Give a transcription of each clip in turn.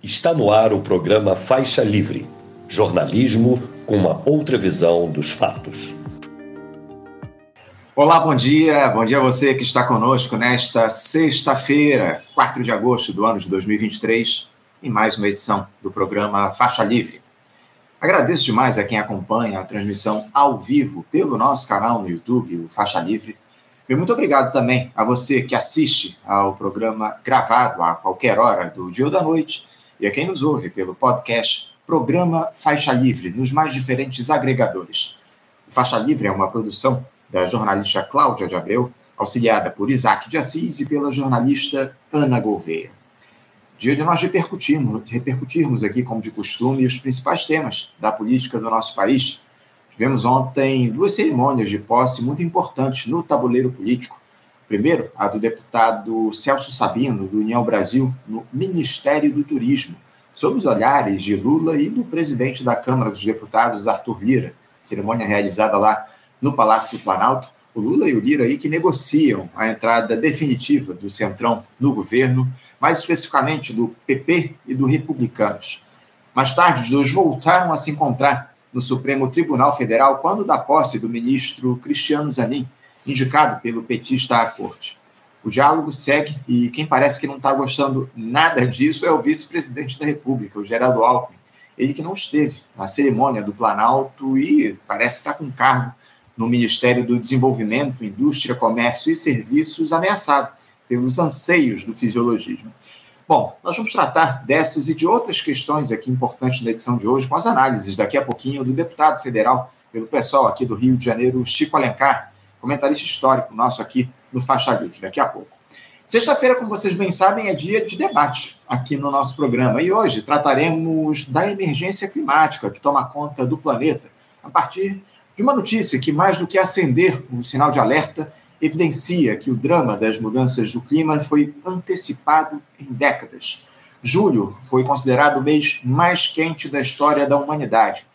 Está no ar o programa Faixa Livre jornalismo com uma outra visão dos fatos. Olá, bom dia. Bom dia a você que está conosco nesta sexta-feira, 4 de agosto do ano de 2023, em mais uma edição do programa Faixa Livre. Agradeço demais a quem acompanha a transmissão ao vivo pelo nosso canal no YouTube, o Faixa Livre. E muito obrigado também a você que assiste ao programa gravado a qualquer hora do dia ou da noite e a quem nos ouve pelo podcast Programa Faixa Livre, nos mais diferentes agregadores. O Faixa Livre é uma produção da jornalista Cláudia de Abreu, auxiliada por Isaac de Assis e pela jornalista Ana Gouveia. Dia de nós repercutirmos, repercutirmos aqui, como de costume, os principais temas da política do nosso país. Tivemos ontem duas cerimônias de posse muito importantes no tabuleiro político. Primeiro, a do deputado Celso Sabino, do União Brasil, no Ministério do Turismo, sob os olhares de Lula e do presidente da Câmara dos Deputados, Arthur Lira. Cerimônia realizada lá no Palácio do Planalto. O Lula e o Lira aí que negociam a entrada definitiva do Centrão no governo, mais especificamente do PP e do Republicanos. Mais tarde, os dois voltaram a se encontrar no Supremo Tribunal Federal quando da posse do ministro Cristiano Zanin, indicado pelo petista à corte. O diálogo segue e quem parece que não está gostando nada disso é o vice-presidente da República, o Geraldo Alckmin. Ele que não esteve na cerimônia do Planalto e parece que está com cargo no Ministério do Desenvolvimento, Indústria, Comércio e Serviços ameaçado pelos anseios do fisiologismo. Bom, nós vamos tratar dessas e de outras questões aqui importantes na edição de hoje, com as análises daqui a pouquinho do deputado federal pelo pessoal aqui do Rio de Janeiro, Chico Alencar, comentarista histórico nosso aqui no Faixa Livre, daqui a pouco. Sexta-feira, como vocês bem sabem, é dia de debate aqui no nosso programa e hoje trataremos da emergência climática que toma conta do planeta a partir de uma notícia que, mais do que acender um sinal de alerta, evidencia que o drama das mudanças do clima foi antecipado em décadas. Julho foi considerado o mês mais quente da história da humanidade.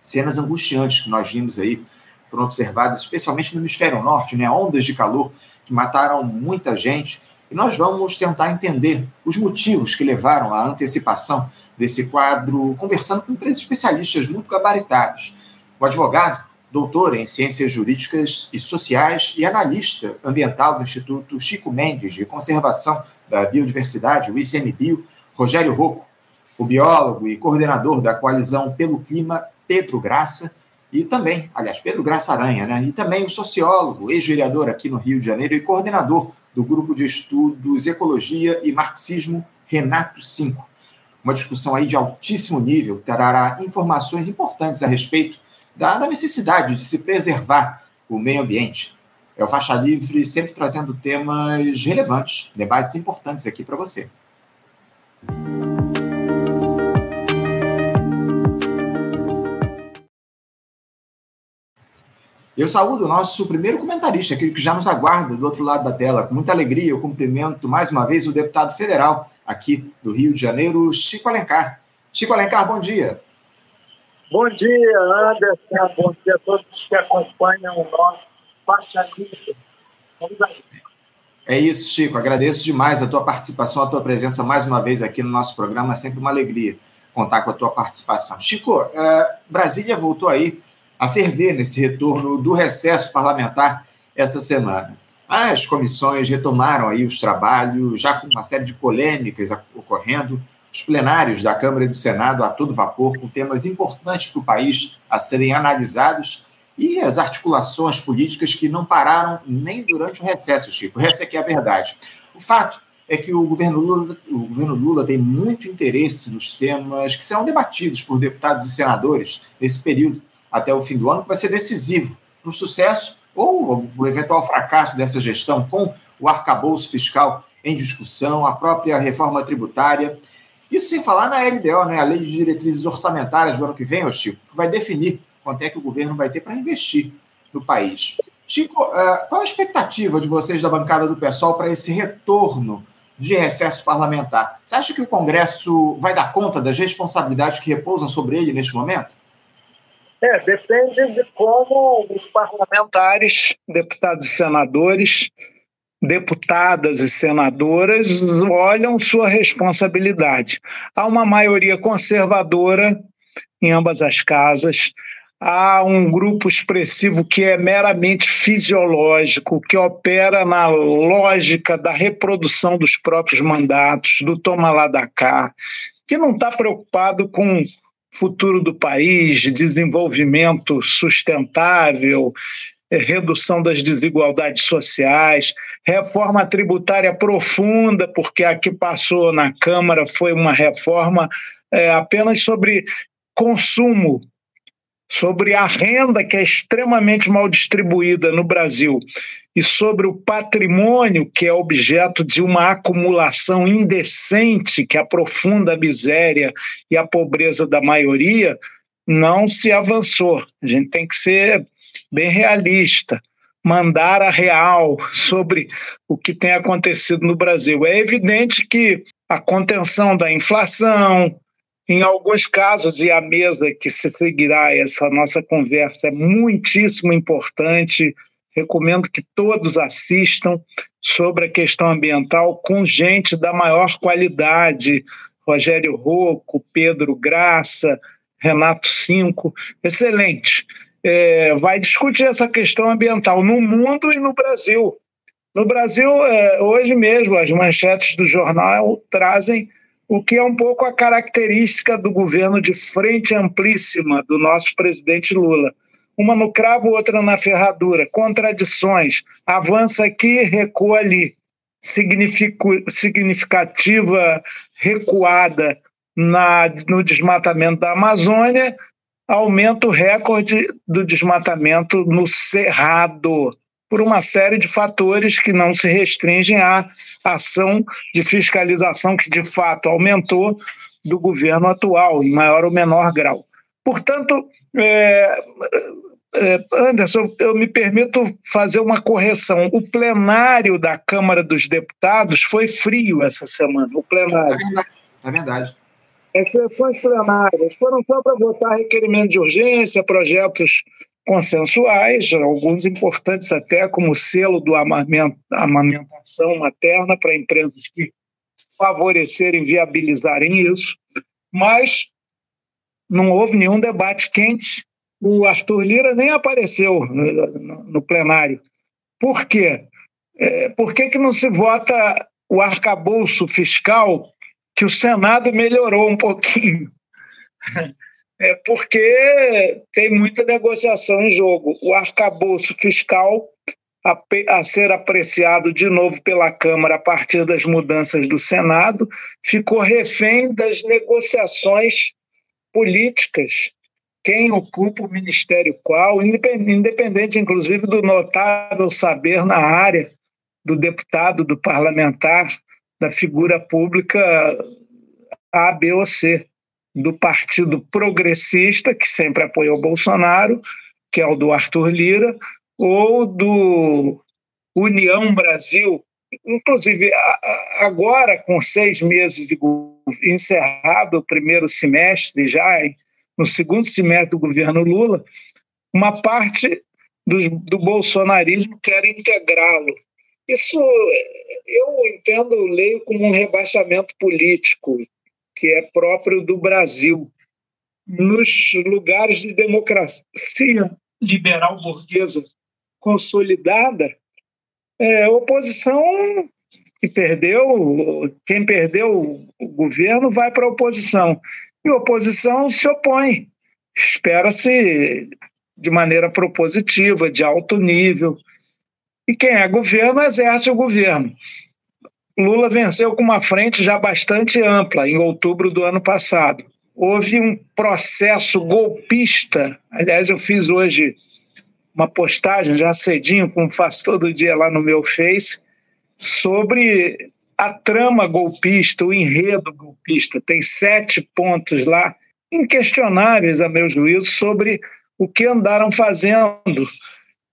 Cenas angustiantes que nós vimos aí foram observadas, especialmente no hemisfério norte, né? ondas de calor que mataram muita gente. E nós vamos tentar entender os motivos que levaram à antecipação desse quadro, conversando com três especialistas muito gabaritados. O advogado, doutor em Ciências Jurídicas e Sociais e analista ambiental do Instituto Chico Mendes de Conservação da Biodiversidade, o ICMBio, Rogério Rocco, o biólogo e coordenador da Coalizão pelo Clima, Pedro Graça, e também, aliás, Pedro Graça Aranha, né? E também o sociólogo, ex-vereador aqui no Rio de Janeiro e coordenador do grupo de estudos Ecologia e Marxismo, Renato Cinco. Uma discussão aí de altíssimo nível, trará informações importantes a respeito da, da necessidade de se preservar o meio ambiente. É o Faixa Livre sempre trazendo temas relevantes, debates importantes aqui para você. Eu saúdo o nosso primeiro comentarista, aquele que já nos aguarda do outro lado da tela. Com muita alegria, eu cumprimento mais uma vez o deputado federal aqui do Rio de Janeiro, Chico Alencar. Chico Alencar, bom dia. Bom dia, Anderson. Bom dia a todos que acompanham o nosso Faixa. Vamos aí. É isso, Chico. Agradeço demais a tua participação, a tua presença mais uma vez aqui no nosso programa. É sempre uma alegria contar com a tua participação. Chico, é, Brasília voltou aí a ferver nesse retorno do recesso parlamentar essa semana. As comissões retomaram aí os trabalhos, já com uma série de polêmicas ocorrendo, os plenários da Câmara e do Senado a todo vapor, com temas importantes para o país a serem analisados e as articulações políticas que não pararam nem durante o recesso, Chico. Essa é que é a verdade. O fato é que o governo Lula, o governo Lula tem muito interesse nos temas que serão debatidos por deputados e senadores nesse período até o fim do ano, que vai ser decisivo para o sucesso ou o eventual fracasso dessa gestão com o arcabouço fiscal em discussão, a própria reforma tributária. Isso sem falar na LDO, né, a Lei de Diretrizes Orçamentárias do ano que vem, Chico, que vai definir quanto é que o governo vai ter para investir no país. Chico, uh, qual a expectativa de vocês da bancada do PSOL para esse retorno de recesso parlamentar? Você acha que o Congresso vai dar conta das responsabilidades que repousam sobre ele neste momento? É, depende de como os parlamentares, deputados e senadores, deputadas e senadoras olham sua responsabilidade. Há uma maioria conservadora em ambas as casas, há um grupo expressivo que é meramente fisiológico, que opera na lógica da reprodução dos próprios mandatos, do toma lá da cá, que não está preocupado com futuro do país, desenvolvimento sustentável, redução das desigualdades sociais, reforma tributária profunda, porque a que passou na Câmara foi uma reforma é, apenas sobre consumo, sobre a renda que é extremamente mal distribuída no Brasil e sobre o patrimônio que é objeto de uma acumulação indecente que aprofunda a miséria e a pobreza da maioria, não se avançou. A gente tem que ser bem realista, mandar a real sobre o que tem acontecido no Brasil. É evidente que a contenção da inflação, em alguns casos, e a mesa que se seguirá essa nossa conversa é muitíssimo importante. Recomendo que todos assistam sobre a questão ambiental com gente da maior qualidade. Rogério Rocco, Pedro Graça, Renato Cinco, excelente é, vai discutir essa questão ambiental no mundo e no Brasil. No Brasil, é, hoje mesmo, as manchetes do jornal trazem o que é um pouco a característica do governo de frente amplíssima do nosso presidente Lula. Uma no cravo, outra na ferradura, contradições, avança aqui, recua ali. Significativa recuada na, no desmatamento da Amazônia aumento recorde do desmatamento no Cerrado, por uma série de fatores que não se restringem à ação de fiscalização que de fato aumentou do governo atual, em maior ou menor grau. Portanto, é, Anderson, eu me permito fazer uma correção. O plenário da Câmara dos Deputados foi frio essa semana. O plenário. É verdade. É verdade. As sessões plenárias foram só para votar requerimento de urgência, projetos consensuais, alguns importantes até, como o selo do amamentação materna para empresas que favorecerem, viabilizarem isso, mas não houve nenhum debate quente. O Arthur Lira nem apareceu no plenário. Por quê? É, por que, que não se vota o arcabouço fiscal que o Senado melhorou um pouquinho. É porque tem muita negociação em jogo. O arcabouço fiscal a, a, ser apreciado de novo pela Câmara a partir das mudanças do Senado ficou refém das negociações políticas. Quem ocupa o ministério qual, independente, inclusive, do notável saber na área do deputado, do parlamentar, da figura pública A, B ou C, do Partido Progressista, que sempre apoiou Bolsonaro, que é o do Arthur Lira, ou do União Brasil. Inclusive, agora, com seis meses de encerrado o primeiro semestre, já no segundo semestre do governo Lula, uma parte do, do bolsonarismo quer integrá-lo isso eu entendo, leio como um rebaixamento político, que é próprio do Brasil. Nos lugares de democracia liberal burguesa consolidada, é, oposição que perdeu, quem perdeu o governo vai para a oposição. E a oposição se opõe. Espera-se de maneira propositiva, de alto nível, e quem é governo exerce o governo. Lula venceu com uma frente já bastante ampla em outubro do ano passado. Houve um processo golpista. Aliás, eu fiz hoje uma postagem já cedinho, como faço todo dia lá no meu Face, sobre a trama golpista, o enredo golpista. Tem sete pontos lá, inquestionáveis, a meu juízo, sobre o que andaram fazendo.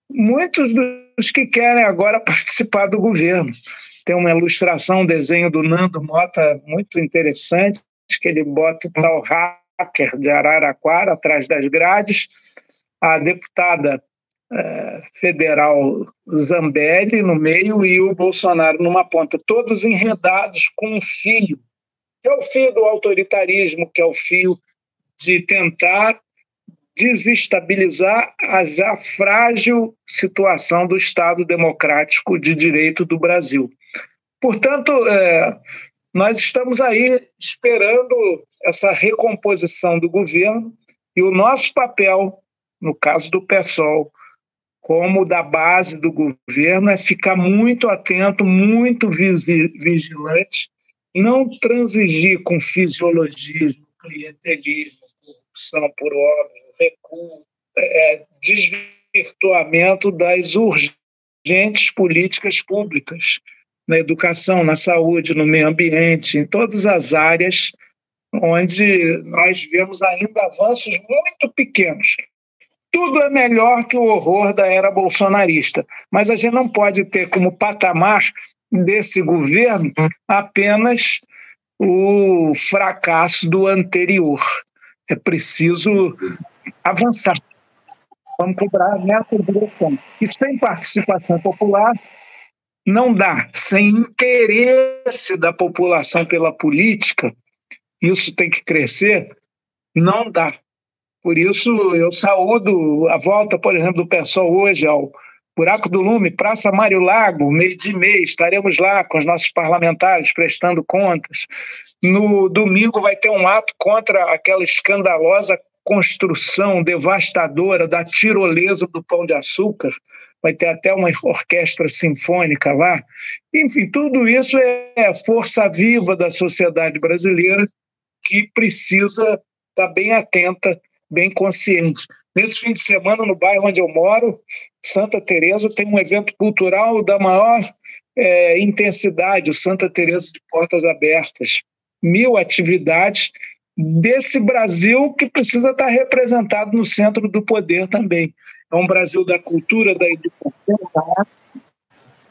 Muitos dos os que querem agora participar do governo. Tem uma ilustração, um desenho do Nando Mota muito interessante, que ele bota o tal hacker de Araraquara atrás das grades. A deputada é, federal Zambelli no meio e o Bolsonaro numa ponta, todos enredados com um fio, que é o fio do autoritarismo, que é o fio de tentar desestabilizar a já frágil situação do Estado democrático de direito do Brasil. Portanto, é, nós estamos aí esperando essa recomposição do governo e o nosso papel, no caso do PSOL, como da base do governo, é ficar muito atento, muito vigilante, não transigir com fisiologismo, clientelismo, corrupção por óbvio, recuo, é, desvirtuamento das urgentes políticas públicas na educação, na saúde, no meio ambiente, em todas as áreas onde nós vemos ainda avanços muito pequenos. Tudo é melhor que o horror da era bolsonarista, mas a gente não pode ter como patamar desse governo apenas o fracasso do anterior. É preciso avançar. Vamos cobrar nessa direção. E sem participação popular, não dá. Sem interesse da população pela política, isso tem que crescer, não dá. Por isso, eu saúdo a volta, por exemplo, do pessoal hoje ao Buraco do Lume, Praça Mário Lago, meio de mês, estaremos lá com os nossos parlamentares prestando contas. No domingo vai ter um ato contra aquela escandalosa construção devastadora da tirolesa do Pão de Açúcar. Vai ter até uma orquestra sinfônica lá. Enfim, tudo isso é força viva da sociedade brasileira que precisa estar bem atenta, bem consciente. Nesse fim de semana, no bairro onde eu moro, Santa Teresa tem um evento cultural da maior é, intensidade, o Santa Teresa de Portas Abertas. Mil atividades desse Brasil que precisa estar representado no centro do poder também. É um Brasil da cultura, da educação, da arte,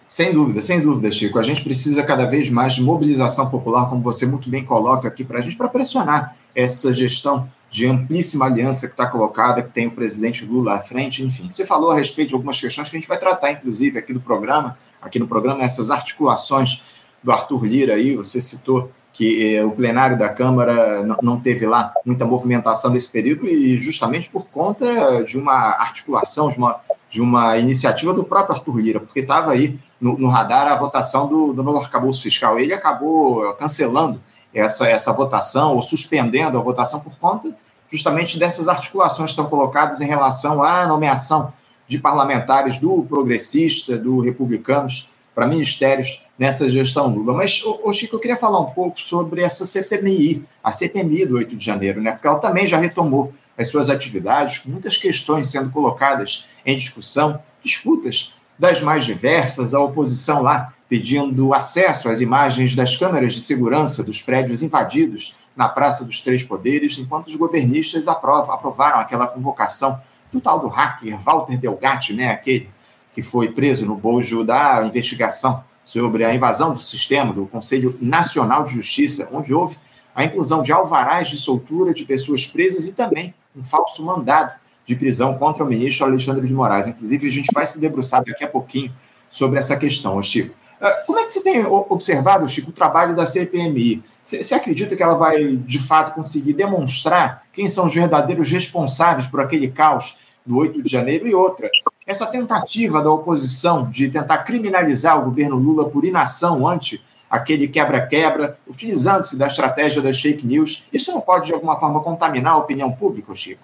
sem dúvida, sem dúvida, Chico. A gente precisa cada vez mais de mobilização popular, como você muito bem coloca aqui para a gente, para pressionar essa gestão de amplíssima aliança que está colocada, que tem o presidente Lula à frente, enfim. Você falou a respeito de algumas questões que a gente vai tratar, inclusive, aqui do programa, aqui no programa, essas articulações do Arthur Lira aí, você citou que eh, o plenário da Câmara não, teve lá muita movimentação nesse período e justamente por conta de uma articulação, de uma, de uma iniciativa do próprio Arthur Lira, porque estava aí no, no, radar a votação do, do novo arcabouço fiscal. Ele acabou cancelando essa, essa votação ou suspendendo a votação por conta justamente dessas articulações que estão colocadas em relação à nomeação de parlamentares do progressista, do republicanos, para ministérios nessa gestão Lula. Mas, ô, Chico, eu queria falar um pouco sobre essa CPMI, a CPMI do 8 de janeiro, né? Porque ela também já retomou as suas atividades, com muitas questões sendo colocadas em discussão, disputas das mais diversas, a oposição lá pedindo acesso às imagens das câmeras de segurança dos prédios invadidos na Praça dos Três Poderes, enquanto os governistas aprovam, aprovaram aquela convocação do tal do hacker Walter Delgatti, né, aquele que foi preso no bojo da investigação sobre a invasão do sistema do Conselho Nacional de Justiça, onde houve a inclusão de alvarás de soltura de pessoas presas e também um falso mandado de prisão contra o ministro Alexandre de Moraes. Inclusive, a gente vai se debruçar daqui a pouquinho sobre essa questão, Chico. Ah, como é que você tem observado, Chico, o trabalho da CPMI? Você acredita que ela vai, de fato, conseguir demonstrar quem são os verdadeiros responsáveis por aquele caos do 8 de janeiro e outra? Essa tentativa da oposição de tentar criminalizar o governo Lula por inação ante aquele quebra-quebra, utilizando-se da estratégia das fake news, isso não pode, de alguma forma, contaminar a opinião pública, Chico?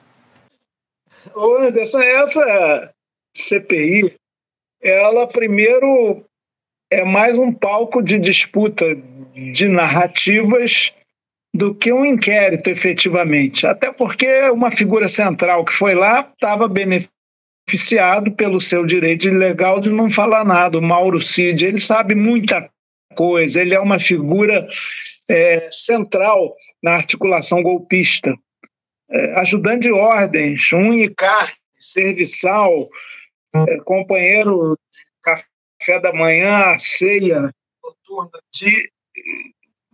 Ô Anderson, essa CPI, ela primeiro é mais um palco de disputa de narrativas do que um inquérito efetivamente. Até porque uma figura central que foi lá estava beneficiado pelo seu direito legal de não falar nada. O Mauro Cid, ele sabe muita coisa, ele é uma figura é, central na articulação golpista. É, ajudante de ordens, um carne, serviçal, é, companheiro café da manhã, ceia noturna de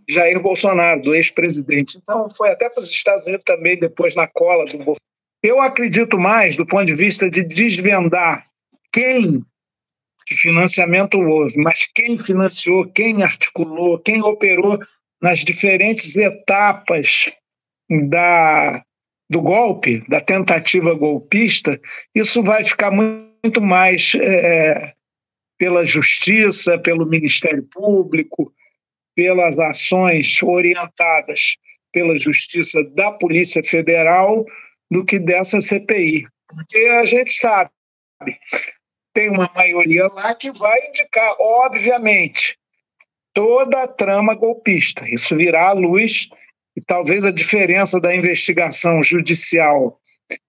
Jair Bolsonaro, do ex-presidente. Então, foi até para os Estados Unidos também, depois na cola do Bolsonaro. Eu acredito mais, do ponto de vista de desvendar quem que financiamento houve, mas quem financiou, quem articulou, quem operou nas diferentes etapas da, do golpe, da tentativa golpista, isso vai ficar muito mais é, pela justiça, pelo Ministério Público, pelas ações orientadas pela justiça da Polícia Federal do que dessa CPI. Porque a gente sabe, tem uma maioria lá que vai indicar, obviamente, toda a trama golpista. Isso virá à luz e talvez a diferença da investigação judicial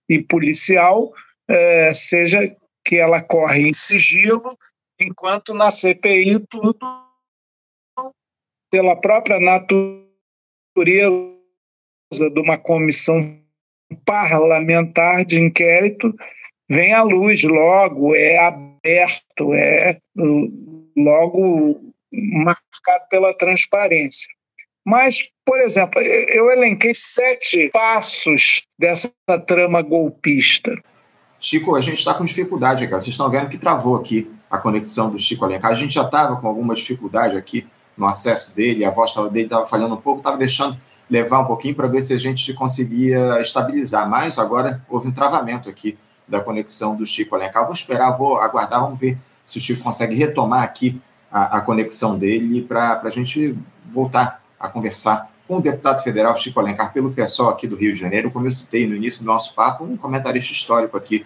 e policial é, seja que ela corre em sigilo, enquanto na CPI tudo pela própria natureza de uma comissão parlamentar de inquérito vem à luz logo, é aberto, é logo marcado pela transparência. Mas, por exemplo, eu elenquei sete passos dessa trama golpista. Chico, a gente está com dificuldade, cara. Vocês estão vendo que travou aqui a conexão do Chico Alencar. A gente já estava com alguma dificuldade aqui no acesso dele, a voz dele estava falhando um pouco, estava deixando levar um pouquinho para ver se a gente conseguia estabilizar. Mas agora houve um travamento aqui da conexão do Chico Alencar. Vou esperar, vou aguardar, vamos ver se o Chico consegue retomar aqui a, a conexão dele para a gente voltar a conversar com o deputado federal Chico Alencar pelo pessoal aqui do Rio de Janeiro, como eu citei no início do nosso papo, um comentarista histórico aqui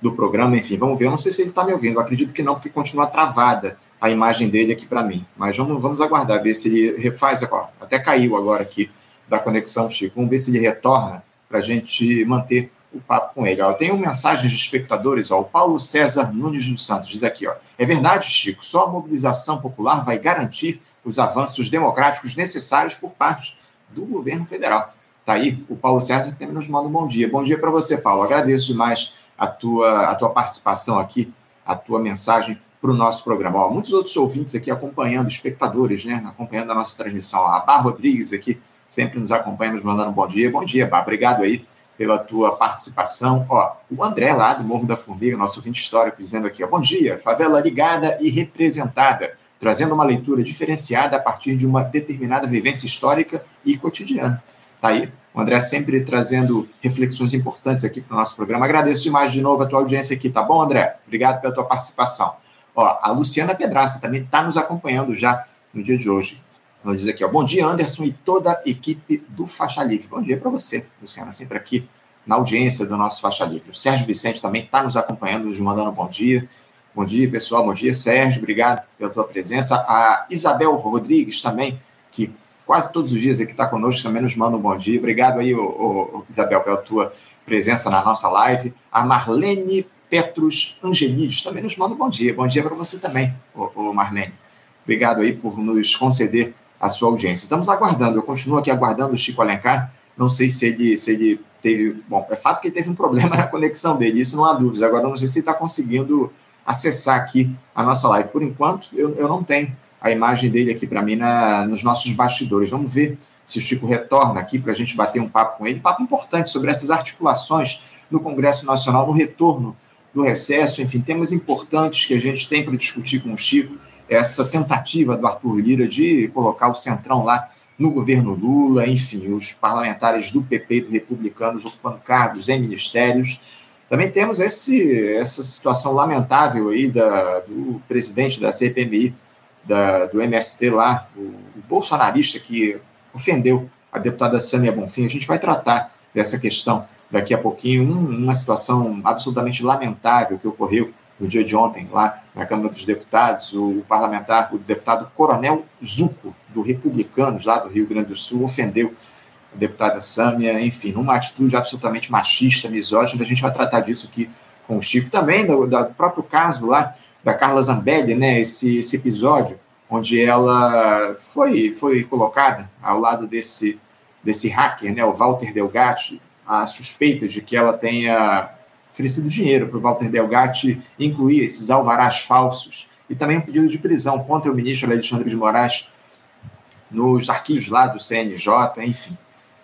do programa, enfim, vamos ver, eu não sei se ele está me ouvindo, eu acredito que não, porque continua travada a imagem dele aqui para mim, mas vamos, vamos aguardar, ver se ele refaz, ó, até caiu agora aqui da conexão, Chico, vamos ver se ele retorna para a gente manter o papo com ele. Ó, tem uma mensagem de espectadores, ó, o Paulo César Nunes dos Santos diz aqui, ó, é verdade, Chico, só a mobilização popular vai garantir os avanços democráticos necessários por parte do governo federal. Tá aí o Paulo César que também nos manda um bom dia. Bom dia para você, Paulo. Agradeço demais a tua, a tua participação aqui, a tua mensagem para o nosso programa. Ó, muitos outros ouvintes aqui acompanhando, espectadores, né, acompanhando a nossa transmissão. A Bar Rodrigues aqui sempre nos acompanha, nos mandando um bom dia. Bom dia, Bar. Obrigado aí pela tua participação. Ó, o André lá do Morro da Formiga, nosso ouvinte histórico, dizendo aqui, ó, bom dia, favela ligada e representada, trazendo uma leitura diferenciada a partir de uma determinada vivência histórica e cotidiana. Tá aí, o André sempre trazendo reflexões importantes aqui para o nosso programa. Agradeço demais de novo a tua audiência aqui, tá bom, André? Obrigado pela tua participação. Ó, a Luciana Pedraça também está nos acompanhando já no dia de hoje. Ela diz aqui, ó, bom dia, Anderson e toda a equipe do Faixa Livre. Bom dia para você, Luciana, sempre aqui na audiência do nosso Faixa Livre. O Sérgio Vicente também está nos acompanhando, nos mandando um bom dia. Bom dia, pessoal. Bom dia, Sérgio. Obrigado pela tua presença. A Isabel Rodrigues também, que quase todos os dias aqui está conosco, também nos manda um bom dia. Obrigado aí, ô, ô, Isabel, pela tua presença na nossa live. A Marlene Petrus Angelides também nos manda um bom dia. Bom dia para você também, ô, ô Marlene. Obrigado aí por nos conceder a sua audiência. Estamos aguardando, eu continuo aqui aguardando o Chico Alencar. Não sei se ele, se ele teve. Bom, é fato que ele teve um problema na conexão dele, isso não há dúvidas. Agora, não sei se ele está conseguindo acessar aqui a nossa live. Por enquanto, eu, eu não tenho a imagem dele aqui para mim na, nos nossos bastidores. Vamos ver se o Chico retorna aqui para a gente bater um papo com ele. Papo importante sobre essas articulações no Congresso Nacional, no retorno do recesso, enfim, temas importantes que a gente tem para discutir com o Chico essa tentativa do Arthur Lira de colocar o Centrão lá no governo Lula, enfim, os parlamentares do PP e do Republicanos ocupando cargos em ministérios. Também temos esse, essa situação lamentável aí da, do presidente da CPMI, da, do MST lá, o, o bolsonarista que ofendeu a deputada Sânia Bonfim. A gente vai tratar dessa questão daqui a pouquinho. Um, uma situação absolutamente lamentável que ocorreu no dia de ontem, lá na Câmara dos Deputados, o parlamentar, o deputado Coronel Zuco, do Republicanos, lá do Rio Grande do Sul, ofendeu a deputada Sâmia, enfim, numa atitude absolutamente machista, misógina. A gente vai tratar disso aqui com o Chico. Também do, do próprio caso lá da Carla Zambelli, né, esse, esse episódio onde ela foi, foi colocada ao lado desse, desse hacker, né, o Walter Delgatti, a suspeita de que ela tenha oferecido dinheiro para o Walter Delgatti incluir esses alvarás falsos e também um pedido de prisão contra o ministro Alexandre de Moraes nos arquivos lá do CNJ, enfim.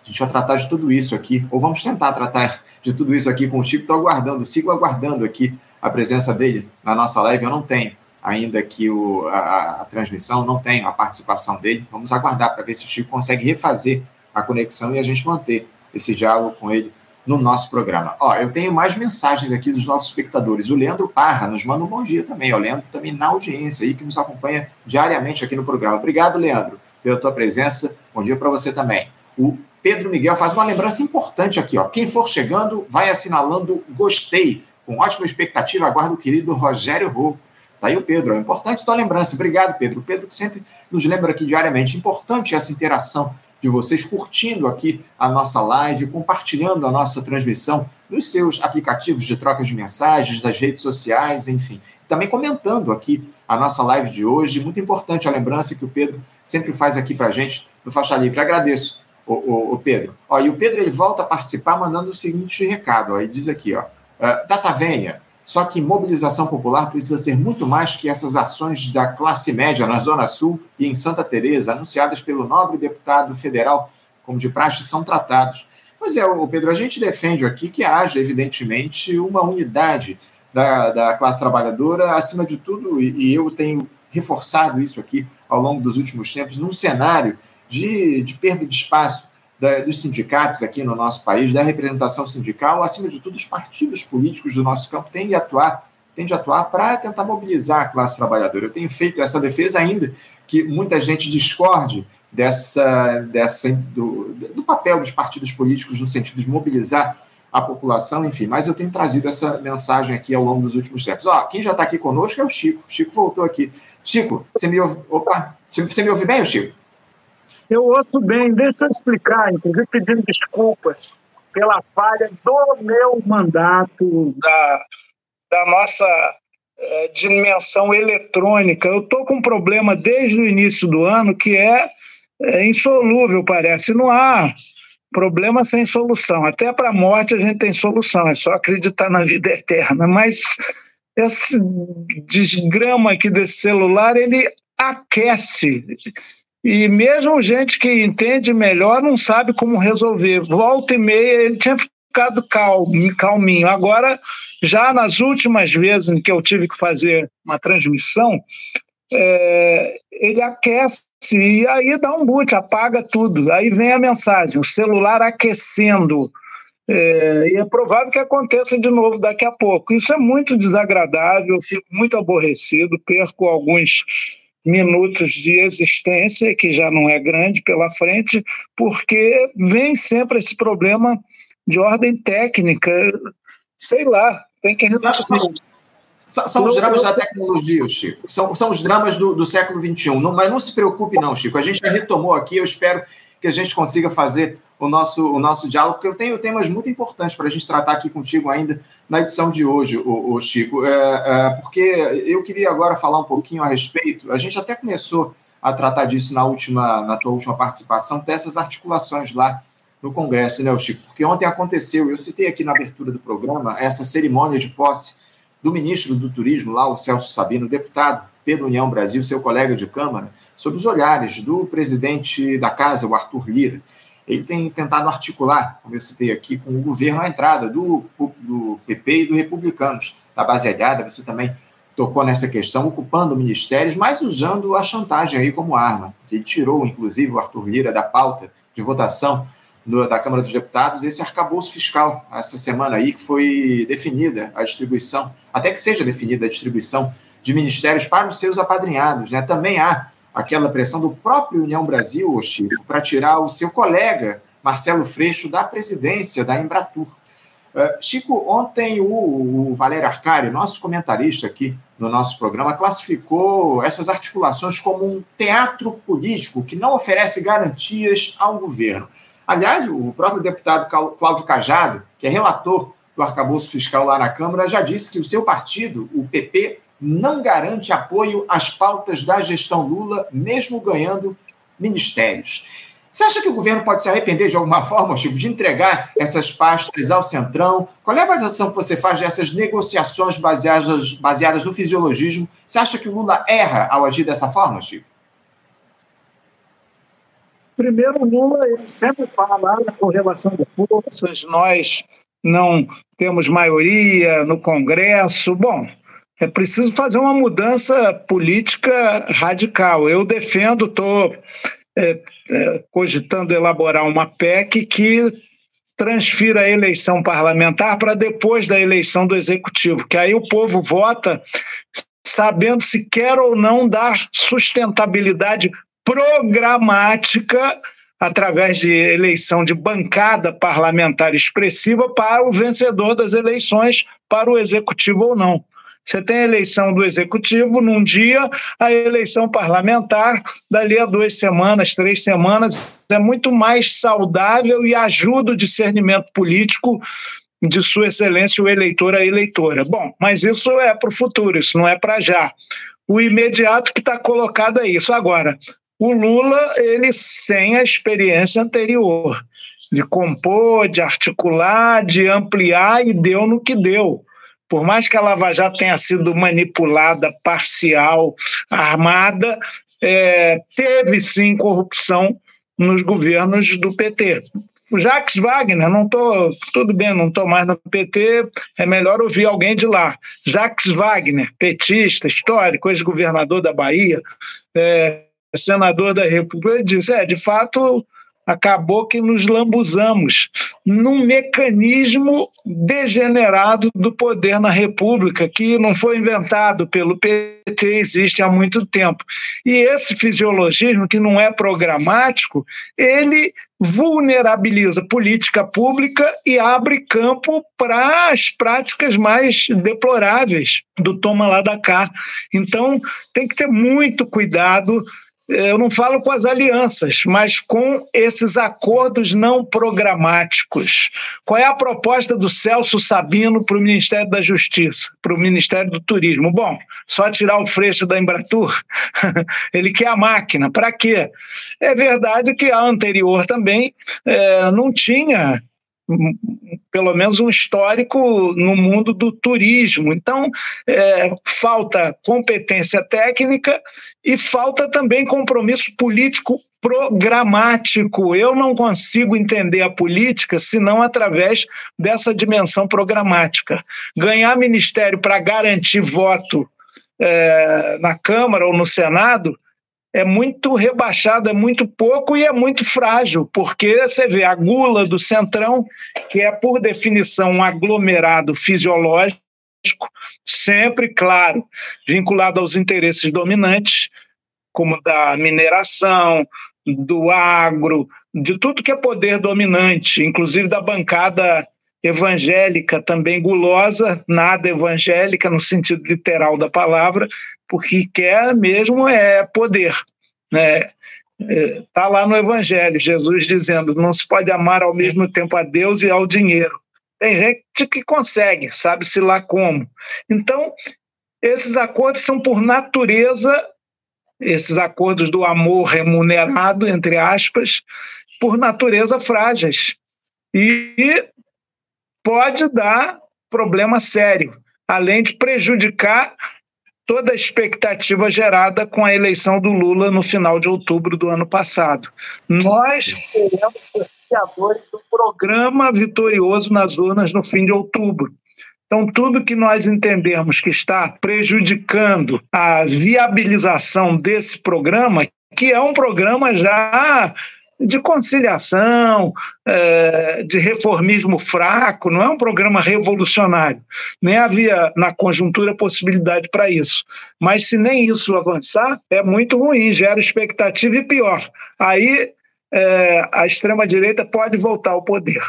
A gente vai tratar de tudo isso aqui, ou vamos tentar tratar de tudo isso aqui com o Chico. Estou aguardando, sigo aguardando aqui a presença dele na nossa live. Eu não tenho ainda aqui o, a, a transmissão, não tenho a participação dele. Vamos aguardar para ver se o Chico consegue refazer a conexão e a gente manter esse diálogo com ele no nosso programa. Ó, eu tenho mais mensagens aqui dos nossos espectadores. O Leandro Parra nos manda um bom dia também. O Leandro também na audiência aí, que nos acompanha diariamente aqui no programa. Obrigado, Leandro, pela tua presença. Bom dia para você também. O Pedro Miguel faz uma lembrança importante aqui, ó. Quem for chegando, vai assinalando gostei. Com ótima expectativa, aguardo o querido Rogério Rô. Tá aí o Pedro, é importante tua lembrança. Obrigado, Pedro. O Pedro que sempre nos lembra aqui diariamente. Importante essa interação de vocês curtindo aqui a nossa live, compartilhando a nossa transmissão nos seus aplicativos de troca de mensagens, das redes sociais, enfim. Também comentando aqui a nossa live de hoje. Muito importante a lembrança que o Pedro sempre faz aqui para a gente no Faixa Livre. Agradeço, o, o, o, Pedro. Ó, e o Pedro ele volta a participar mandando o seguinte recado. Ó, ele diz aqui, ó, uh, Data venha, só que mobilização popular precisa ser muito mais que essas ações da classe média na Zona Sul e em Santa Teresa, anunciadas pelo nobre deputado federal, como de praxe, são tratados. Mas é, Pedro, a gente defende aqui que haja, evidentemente, uma unidade da, da classe trabalhadora, acima de tudo, e, e eu tenho reforçado isso aqui ao longo dos últimos tempos, num cenário de, de perda de espaço da, dos sindicatos aqui no nosso país, da representação sindical, acima de tudo, os partidos políticos do nosso campo têm de atuar, têm de atuar para tentar mobilizar a classe trabalhadora. Eu tenho feito essa defesa ainda que muita gente discorde dessa, dessa do, do papel dos partidos políticos no sentido de mobilizar a população, enfim, mas eu tenho trazido essa mensagem aqui ao longo dos últimos tempos. Ó, quem já está aqui conosco é o Chico. O Chico voltou aqui. Chico, você me ouve? Opa, você me ouve bem, Chico? Eu ouço bem, deixa eu explicar, inclusive pedindo desculpas pela falha do meu mandato, da, da nossa é, dimensão eletrônica. Eu estou com um problema desde o início do ano que é, é insolúvel, parece. Não há problema sem solução. Até para a morte a gente tem solução, é só acreditar na vida eterna. Mas esse desgrama aqui desse celular, ele aquece e mesmo gente que entende melhor não sabe como resolver. Volta e meia ele tinha ficado calmo, calminho. Agora, já nas últimas vezes em que eu tive que fazer uma transmissão, é, ele aquece e aí dá um boot, apaga tudo. Aí vem a mensagem, o celular aquecendo. É, e é provável que aconteça de novo daqui a pouco. Isso é muito desagradável, fico muito aborrecido, perco alguns minutos de existência, que já não é grande pela frente, porque vem sempre esse problema de ordem técnica. Sei lá, tem que resolver. São, são os dramas da tecnologia, Chico. São, são os dramas do, do século XXI. Não, mas não se preocupe, não, Chico. A gente já retomou aqui. Eu espero que a gente consiga fazer o nosso, o nosso diálogo, porque eu tenho temas muito importantes para a gente tratar aqui contigo ainda na edição de hoje, o, o Chico. É, é, porque eu queria agora falar um pouquinho a respeito. A gente até começou a tratar disso na última, na tua última participação, dessas articulações lá no Congresso, né, Chico? Porque ontem aconteceu, eu citei aqui na abertura do programa, essa cerimônia de posse do ministro do Turismo, lá, o Celso Sabino, deputado pela União Brasil, seu colega de Câmara, sobre os olhares do presidente da Casa, o Arthur Lira. Ele tem tentado articular, como eu citei aqui, com o governo a entrada do, do PP e do Republicanos. Da base aliada, você também tocou nessa questão, ocupando ministérios, mas usando a chantagem aí como arma. Ele tirou, inclusive, o Arthur Lira da pauta de votação no, da Câmara dos Deputados esse arcabouço fiscal, essa semana aí que foi definida a distribuição, até que seja definida a distribuição de ministérios para os seus apadrinhados. Né? Também há aquela pressão do próprio União Brasil, Chico, para tirar o seu colega Marcelo Freixo da presidência da Embratur. Uh, Chico, ontem o, o Valério Arcari, nosso comentarista aqui no nosso programa, classificou essas articulações como um teatro político que não oferece garantias ao governo. Aliás, o próprio deputado Cláudio Cajado, que é relator do arcabouço fiscal lá na Câmara, já disse que o seu partido, o PP, não garante apoio às pautas da gestão Lula, mesmo ganhando ministérios. Você acha que o governo pode se arrepender de alguma forma, Chico, de entregar essas pastas ao Centrão? Qual é a avaliação que você faz dessas negociações baseadas, baseadas no fisiologismo? Você acha que o Lula erra ao agir dessa forma, Chico? Primeiro, Lula ele sempre fala na correlação de forças, nós não temos maioria no Congresso. Bom, é preciso fazer uma mudança política radical. Eu defendo, estou é, é, cogitando elaborar uma PEC que transfira a eleição parlamentar para depois da eleição do executivo, que aí o povo vota sabendo se quer ou não dar sustentabilidade programática através de eleição de bancada parlamentar expressiva para o vencedor das eleições, para o executivo ou não. Você tem a eleição do executivo num dia, a eleição parlamentar dali a duas semanas, três semanas. É muito mais saudável e ajuda o discernimento político de Sua Excelência, o eleitor, a eleitora. Bom, mas isso é para o futuro, isso não é para já. O imediato que está colocado é isso. Agora, o Lula, ele sem a experiência anterior de compor, de articular, de ampliar e deu no que deu. Por mais que a Lava Jato tenha sido manipulada, parcial, armada, é, teve sim corrupção nos governos do PT. O Jacques Wagner, não tô, tudo bem, não estou mais no PT, é melhor ouvir alguém de lá. Jacques Wagner, petista, histórico, ex-governador da Bahia, é, senador da República, disse: é, de fato, acabou que nos lambuzamos num mecanismo degenerado do poder na República, que não foi inventado pelo PT, existe há muito tempo. E esse fisiologismo, que não é programático, ele vulnerabiliza política pública e abre campo para as práticas mais deploráveis do toma lá da cá. Então, tem que ter muito cuidado eu não falo com as alianças, mas com esses acordos não programáticos. Qual é a proposta do Celso Sabino para o Ministério da Justiça, para o Ministério do Turismo? Bom, só tirar o freixo da Embratur? Ele quer a máquina. Para quê? É verdade que a anterior também é, não tinha pelo menos um histórico no mundo do turismo. Então, é, falta competência técnica e falta também compromisso político programático. Eu não consigo entender a política senão através dessa dimensão programática. Ganhar ministério para garantir voto é, na Câmara ou no Senado é muito rebaixado, é muito pouco e é muito frágil, porque você vê a gula do centrão, que é por definição um aglomerado fisiológico, sempre, claro, vinculado aos interesses dominantes, como da mineração, do agro, de tudo que é poder dominante, inclusive da bancada evangélica também gulosa, nada evangélica no sentido literal da palavra, porque quer mesmo é poder. Né? Está é, lá no Evangelho, Jesus dizendo: não se pode amar ao mesmo tempo a Deus e ao dinheiro. Tem gente que consegue, sabe-se lá como. Então, esses acordos são, por natureza, esses acordos do amor remunerado, entre aspas, por natureza frágeis. E pode dar problema sério, além de prejudicar toda a expectativa gerada com a eleição do Lula no final de outubro do ano passado. Nós queremos ser criadores do programa vitorioso nas urnas no fim de outubro. Então, tudo que nós entendermos que está prejudicando a viabilização desse programa, que é um programa já de conciliação, é, de reformismo fraco, não é um programa revolucionário. Nem havia na conjuntura possibilidade para isso. Mas se nem isso avançar, é muito ruim, gera expectativa e pior. Aí é, a extrema-direita pode voltar ao poder.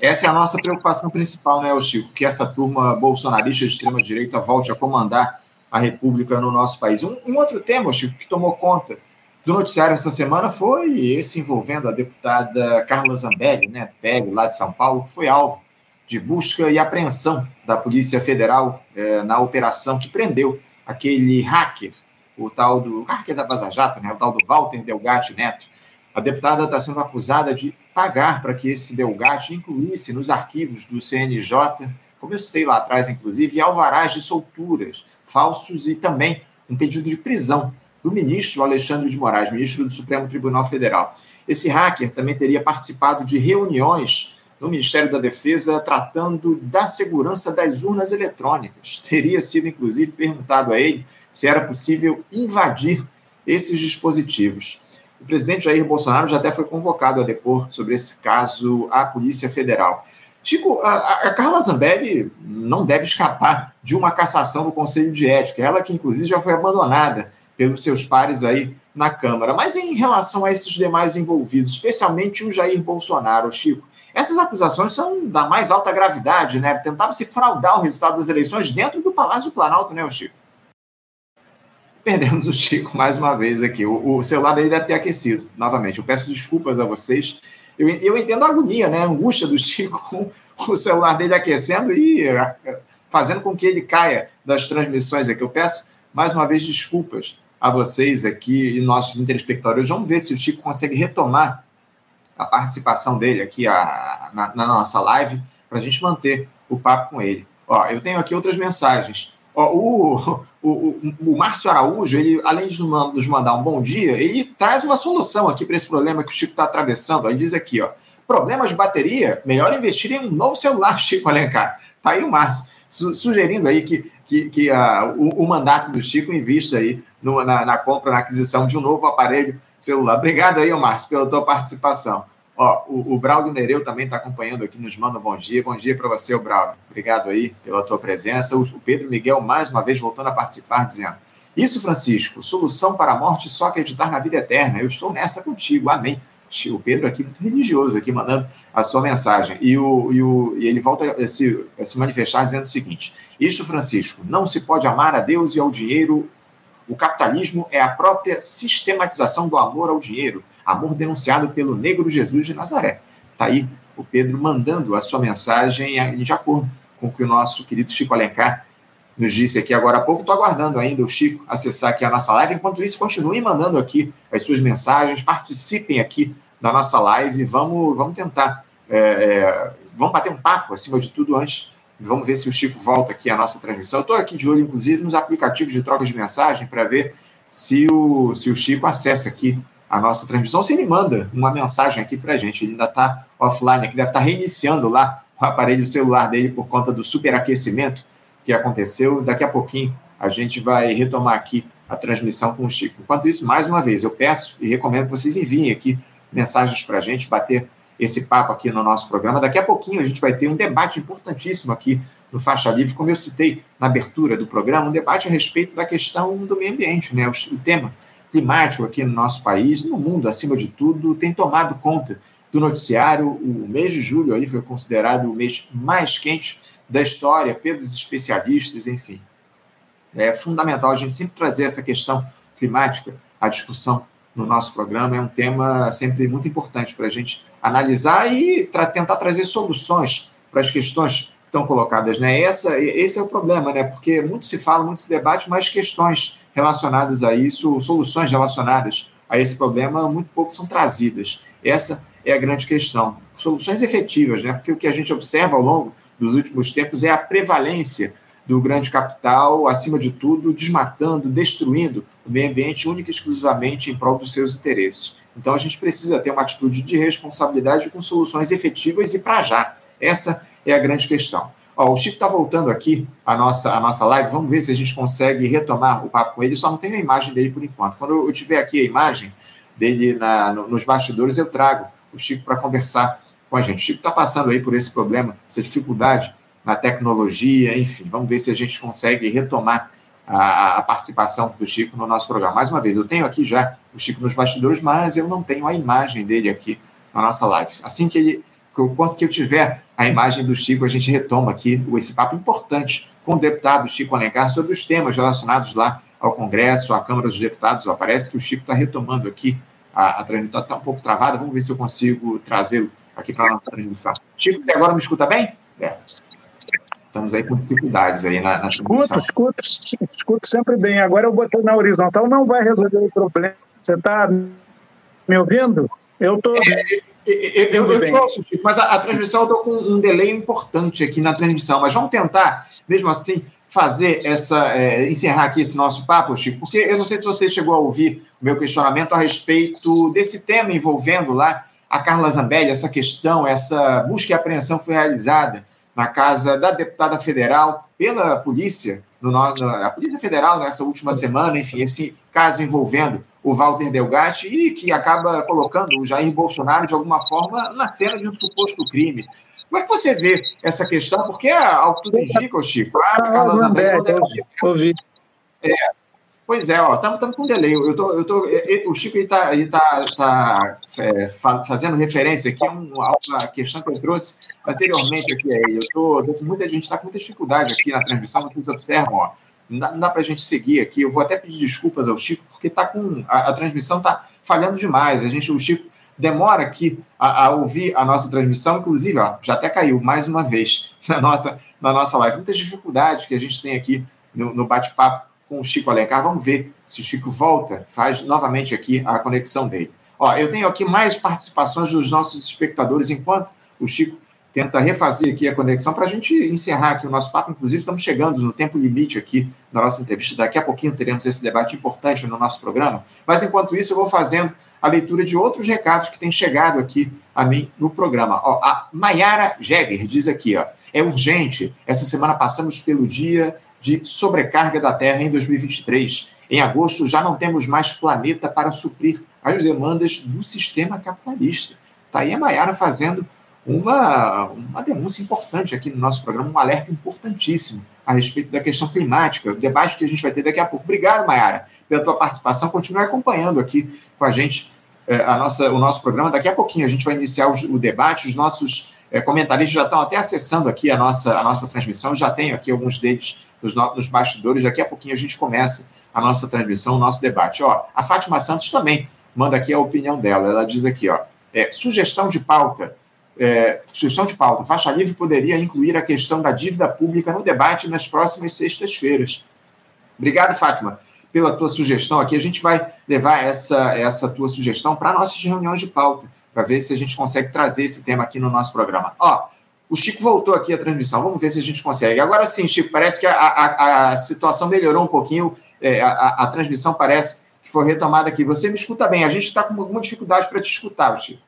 Essa é a nossa preocupação principal, né, Chico? Que essa turma bolsonarista de extrema-direita volte a comandar a República no nosso país. Um, um outro tema, Chico, que tomou conta do noticiário essa semana foi esse envolvendo a deputada Carla Zambelli, né, PEG, lá de São Paulo, que foi alvo de busca e apreensão da Polícia Federal eh, na operação que prendeu aquele hacker, o tal do hacker da Vaza Jato, né, o tal do Walter Delgatti Neto. A deputada está sendo acusada de pagar para que esse Delgatti incluísse nos arquivos do CNJ, como eu sei lá atrás, inclusive, alvarás de solturas falsos e também um pedido de prisão do ministro Alexandre de Moraes, ministro do Supremo Tribunal Federal. Esse hacker também teria participado de reuniões no Ministério da Defesa tratando da segurança das urnas eletrônicas. Teria sido, inclusive, perguntado a ele se era possível invadir esses dispositivos. O presidente Jair Bolsonaro já até foi convocado a depor sobre esse caso à Polícia Federal. Chico, a, a Carla Zambelli não deve escapar de uma cassação do Conselho de Ética, ela que inclusive já foi abandonada pelos seus pares aí na Câmara. Mas em relação a esses demais envolvidos, especialmente o Jair Bolsonaro, Chico, essas acusações são da mais alta gravidade, né? Tentava se fraudar o resultado das eleições dentro do Palácio Planalto, né, Chico? Perdemos o Chico mais uma vez aqui. O, o celular dele deve ter aquecido. Novamente, eu peço desculpas a vocês. Eu, eu entendo a agonia, né? A angústia do Chico com o celular dele aquecendo e eh, fazendo com que ele caia das transmissões aqui. Eu peço mais uma vez desculpas a vocês aqui e nossos telespectadores. Vamos ver se o Chico consegue retomar a participação dele aqui a, na, na nossa live para a gente manter o papo com ele. Ó, eu tenho aqui outras mensagens. Ó, o, o, o, o Márcio Araújo, ele, além de nos mandar um bom dia, ele traz uma solução aqui para esse problema que o Chico está atravessando. Ele diz aqui, ó, problemas de bateria, melhor investir em um novo celular, Chico Alencar. Tá aí o Márcio, su sugerindo aí que, que, que a, o, o, mandato do Chico invista aí na, na, compra, na aquisição de um novo aparelho celular. Obrigado aí, Márcio, pela tua participação. Ó, o, o Braulio Nereu também está acompanhando aqui, nos manda um bom dia. Bom dia para você, Braulio. Obrigado aí pela tua presença. O, o Pedro Miguel, mais uma vez, voltando a participar, dizendo: Isso, Francisco, solução para a morte só acreditar na vida eterna. Eu estou nessa contigo. Amém. O Pedro aqui, muito religioso, aqui mandando a sua mensagem. E, o, e, o, e ele volta a se, a se manifestar dizendo o seguinte: Isso, Francisco, não se pode amar a Deus e ao dinheiro o capitalismo é a própria sistematização do amor ao dinheiro, amor denunciado pelo negro Jesus de Nazaré. Está aí o Pedro mandando a sua mensagem de acordo com o que o nosso querido Chico Alencar nos disse aqui agora há pouco. Estou aguardando ainda o Chico acessar aqui a nossa live. Enquanto isso, continuem mandando aqui as suas mensagens, participem aqui da nossa live. Vamos, vamos tentar, é, é, vamos bater um papo, acima de tudo, antes Vamos ver se o Chico volta aqui à nossa transmissão. Estou aqui de olho, inclusive, nos aplicativos de troca de mensagem para ver se o, se o Chico acessa aqui a nossa transmissão, se ele manda uma mensagem aqui para a gente. Ele ainda está offline aqui, deve estar tá reiniciando lá o aparelho celular dele por conta do superaquecimento que aconteceu. Daqui a pouquinho a gente vai retomar aqui a transmissão com o Chico. Enquanto isso, mais uma vez, eu peço e recomendo que vocês enviem aqui mensagens para a gente, bater esse papo aqui no nosso programa. Daqui a pouquinho a gente vai ter um debate importantíssimo aqui no Faixa Livre, como eu citei na abertura do programa, um debate a respeito da questão do meio ambiente, né? O, o tema climático aqui no nosso país, no mundo, acima de tudo, tem tomado conta do noticiário. O mês de julho aí foi considerado o mês mais quente da história pelos especialistas, enfim. É fundamental a gente sempre trazer essa questão climática à discussão no nosso programa. É um tema sempre muito importante para a gente analisar e tra tentar trazer soluções para as questões que estão colocadas. Né? Essa, esse é o problema, né? porque muito se fala, muito se debate, mas questões relacionadas a isso, soluções relacionadas a esse problema, muito pouco são trazidas. Essa é a grande questão. Soluções efetivas, né? porque o que a gente observa ao longo dos últimos tempos é a prevalência do grande capital, acima de tudo, desmatando, destruindo o meio ambiente única e exclusivamente em prol dos seus interesses. Então a gente precisa ter uma atitude de responsabilidade com soluções efetivas e para já. Essa é a grande questão. Ó, o Chico está voltando aqui a nossa, a nossa live. Vamos ver se a gente consegue retomar o papo com ele. Só não tenho a imagem dele por enquanto. Quando eu tiver aqui a imagem dele na, no, nos bastidores, eu trago o Chico para conversar com a gente. O Chico está passando aí por esse problema, essa dificuldade na tecnologia, enfim. Vamos ver se a gente consegue retomar a, a, participação do Chico no nosso programa. Mais uma vez, eu tenho aqui já o Chico nos bastidores, mas eu não tenho a imagem dele aqui na nossa live. Assim que ele, quando que eu tiver a imagem do Chico, a gente retoma aqui esse papo importante com o deputado Chico Alencar sobre os temas relacionados lá ao Congresso, à Câmara dos Deputados. Ó, parece que o Chico está retomando aqui a, a transmissão, está um pouco travada, vamos ver se eu consigo trazê-lo aqui para a nossa transmissão. Chico, você agora me escuta bem? É estamos aí com dificuldades aí na, na Escuta, escuta, escuta sempre bem. Agora eu botei na horizontal, não vai resolver o problema. Você está me ouvindo? Eu estou. É, eu, eu, te ouço, Chico, mas a, a transmissão eu estou com um delay importante aqui na transmissão. Mas vamos tentar, mesmo assim, fazer essa. É, encerrar aqui esse nosso papo, Chico, porque eu não sei se você chegou a ouvir o meu questionamento a respeito desse tema envolvendo lá a Carla Zambelli, essa questão, essa busca e apreensão foi realizada na casa da deputada federal pela polícia, no, na, a Polícia Federal nessa última semana, enfim, esse caso envolvendo o Walter Delgatti e que acaba colocando o Jair Bolsonaro de alguma forma na cena de um suposto crime. Como é que você vê essa questão? Porque, ao que tudo indica, Chico, a Carla Zambelli... É, Pois é, estamos com delay. Eu tô, eu tô, o Chico está tá, tá, é, fazendo referência aqui a, uma questão que eu trouxe anteriormente aqui. Eu tô, muita gente está com muita dificuldade aqui na transmissão, vocês observam, ó. Não dá, dá para a gente seguir aqui. Eu vou até pedir desculpas ao Chico, porque tá com a, a transmissão está falhando demais. A gente, o Chico demora aqui a, a, ouvir a nossa transmissão, inclusive, ó, já até caiu mais uma vez na nossa, na nossa live. Muitas dificuldades que a gente tem aqui no, no bate-papo com o Chico Alencar. Vamos ver se o Chico volta, faz novamente aqui a conexão dele. Ó, eu tenho aqui mais participações dos nossos espectadores enquanto o Chico tenta refazer aqui a conexão para a gente encerrar aqui o nosso papo. Inclusive, estamos chegando no tempo limite aqui na nossa entrevista. Daqui a pouquinho teremos esse debate importante no nosso programa. Mas, enquanto isso, eu vou fazendo a leitura de outros recados que têm chegado aqui a mim no programa. Ó, a Mayara Jäger diz aqui, ó, é urgente. Essa semana passamos pelo dia de sobrecarga da Terra em 2023. Em agosto, já não temos mais planeta para suprir as demandas do sistema capitalista. Está aí a Maiara fazendo uma, uma denúncia importante aqui no nosso programa, um alerta importantíssimo a respeito da questão climática, o debate que a gente vai ter daqui a pouco. Obrigado, Maiara, pela tua participação. Continue acompanhando aqui com a gente eh, a nossa, o nosso programa. Daqui a pouquinho a gente vai iniciar o debate. Os nossos é, comentaristas já estão até acessando aqui a nossa, a nossa transmissão, já tenho aqui alguns deles nos, nos bastidores, daqui a pouquinho a gente começa a nossa transmissão, o nosso debate. Ó, a Fátima Santos também manda aqui a opinião dela, ela diz aqui, ó, é, sugestão de pauta, é, sugestão de pauta, faixa livre poderia incluir a questão da dívida pública no debate nas próximas sextas-feiras. Obrigado, Fátima, pela tua sugestão aqui. A gente vai levar essa, essa tua sugestão para nossas reuniões de pauta para ver se a gente consegue trazer esse tema aqui no nosso programa. Ó, o Chico voltou aqui à transmissão, vamos ver se a gente consegue. Agora sim, Chico, parece que a, a, a situação melhorou um pouquinho, é, a, a, transmissão parece que foi retomada aqui. Você me escuta bem, a gente está com alguma dificuldade para te escutar, Chico.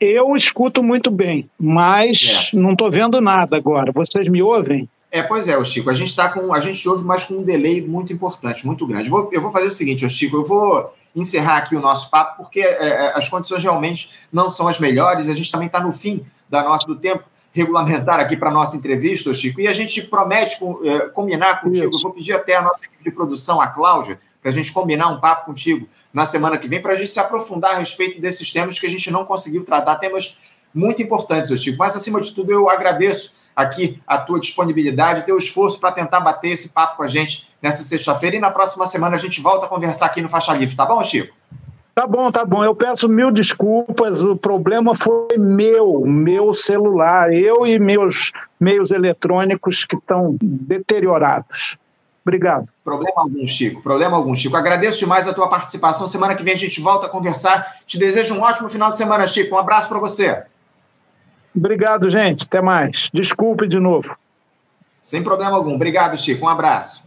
Eu escuto muito bem, mas é. não estou vendo nada agora. Vocês me ouvem? É, pois é, o Chico. A gente está com. A gente ouve, mas com um delay muito importante, muito grande. Vou, eu vou fazer o seguinte, Chico, eu vou encerrar aqui o nosso papo, porque é, é, as condições realmente não são as melhores. A gente também está no fim da nossa, do tempo regulamentar aqui para a nossa entrevista, Chico, e a gente promete com, é, combinar contigo. Eu vou pedir até a nossa equipe de produção, a Cláudia, para a gente combinar um papo contigo na semana que vem, para a gente se aprofundar a respeito desses temas que a gente não conseguiu tratar, temas muito importantes, Chico. Mas, acima de tudo, eu agradeço aqui a tua disponibilidade, teu esforço para tentar bater esse papo com a gente nessa sexta-feira. E na próxima semana a gente volta a conversar aqui no Faixa Livre, tá bom, Chico? Tá bom, tá bom. Eu peço mil desculpas. O problema foi meu, meu celular, eu e meus meios eletrônicos que estão deteriorados. Obrigado. Problema algum, Chico. Problema algum, Chico. Agradeço demais a tua participação. Semana que vem a gente volta a conversar. Te desejo um ótimo final de semana, Chico. Um abraço para você. Obrigado, gente. Até mais. Desculpe de novo. Sem problema algum. Obrigado, Chico. Um abraço.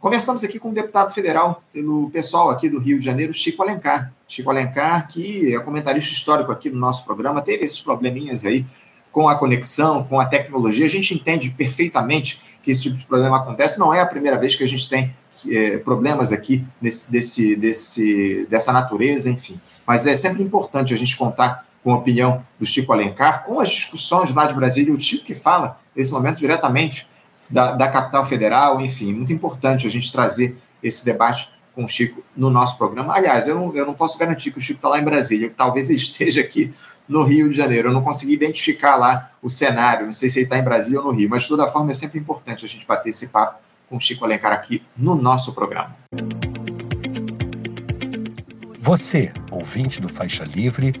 Conversamos aqui com o deputado federal, pelo pessoal aqui do Rio de Janeiro, Chico Alencar. Chico Alencar, que é comentarista histórico aqui no nosso programa, teve esses probleminhas aí com a conexão, com a tecnologia. A gente entende perfeitamente que esse tipo de problema acontece. Não é a primeira vez que a gente tem é, problemas aqui desse, desse, dessa natureza, enfim. Mas é sempre importante a gente contar com a opinião do Chico Alencar, com as discussões lá de Brasília, o Chico que fala nesse momento diretamente da, da capital federal, enfim, muito importante a gente trazer esse debate com o Chico no nosso programa. Aliás, eu não, eu não posso garantir que o Chico está lá em Brasília, talvez ele esteja aqui no Rio de Janeiro. Eu não consegui identificar lá o cenário, não sei se ele está em Brasília ou no Rio, mas de toda forma é sempre importante a gente bater esse papo com o Chico Alencar aqui no nosso programa. Você, ouvinte do Faixa Livre,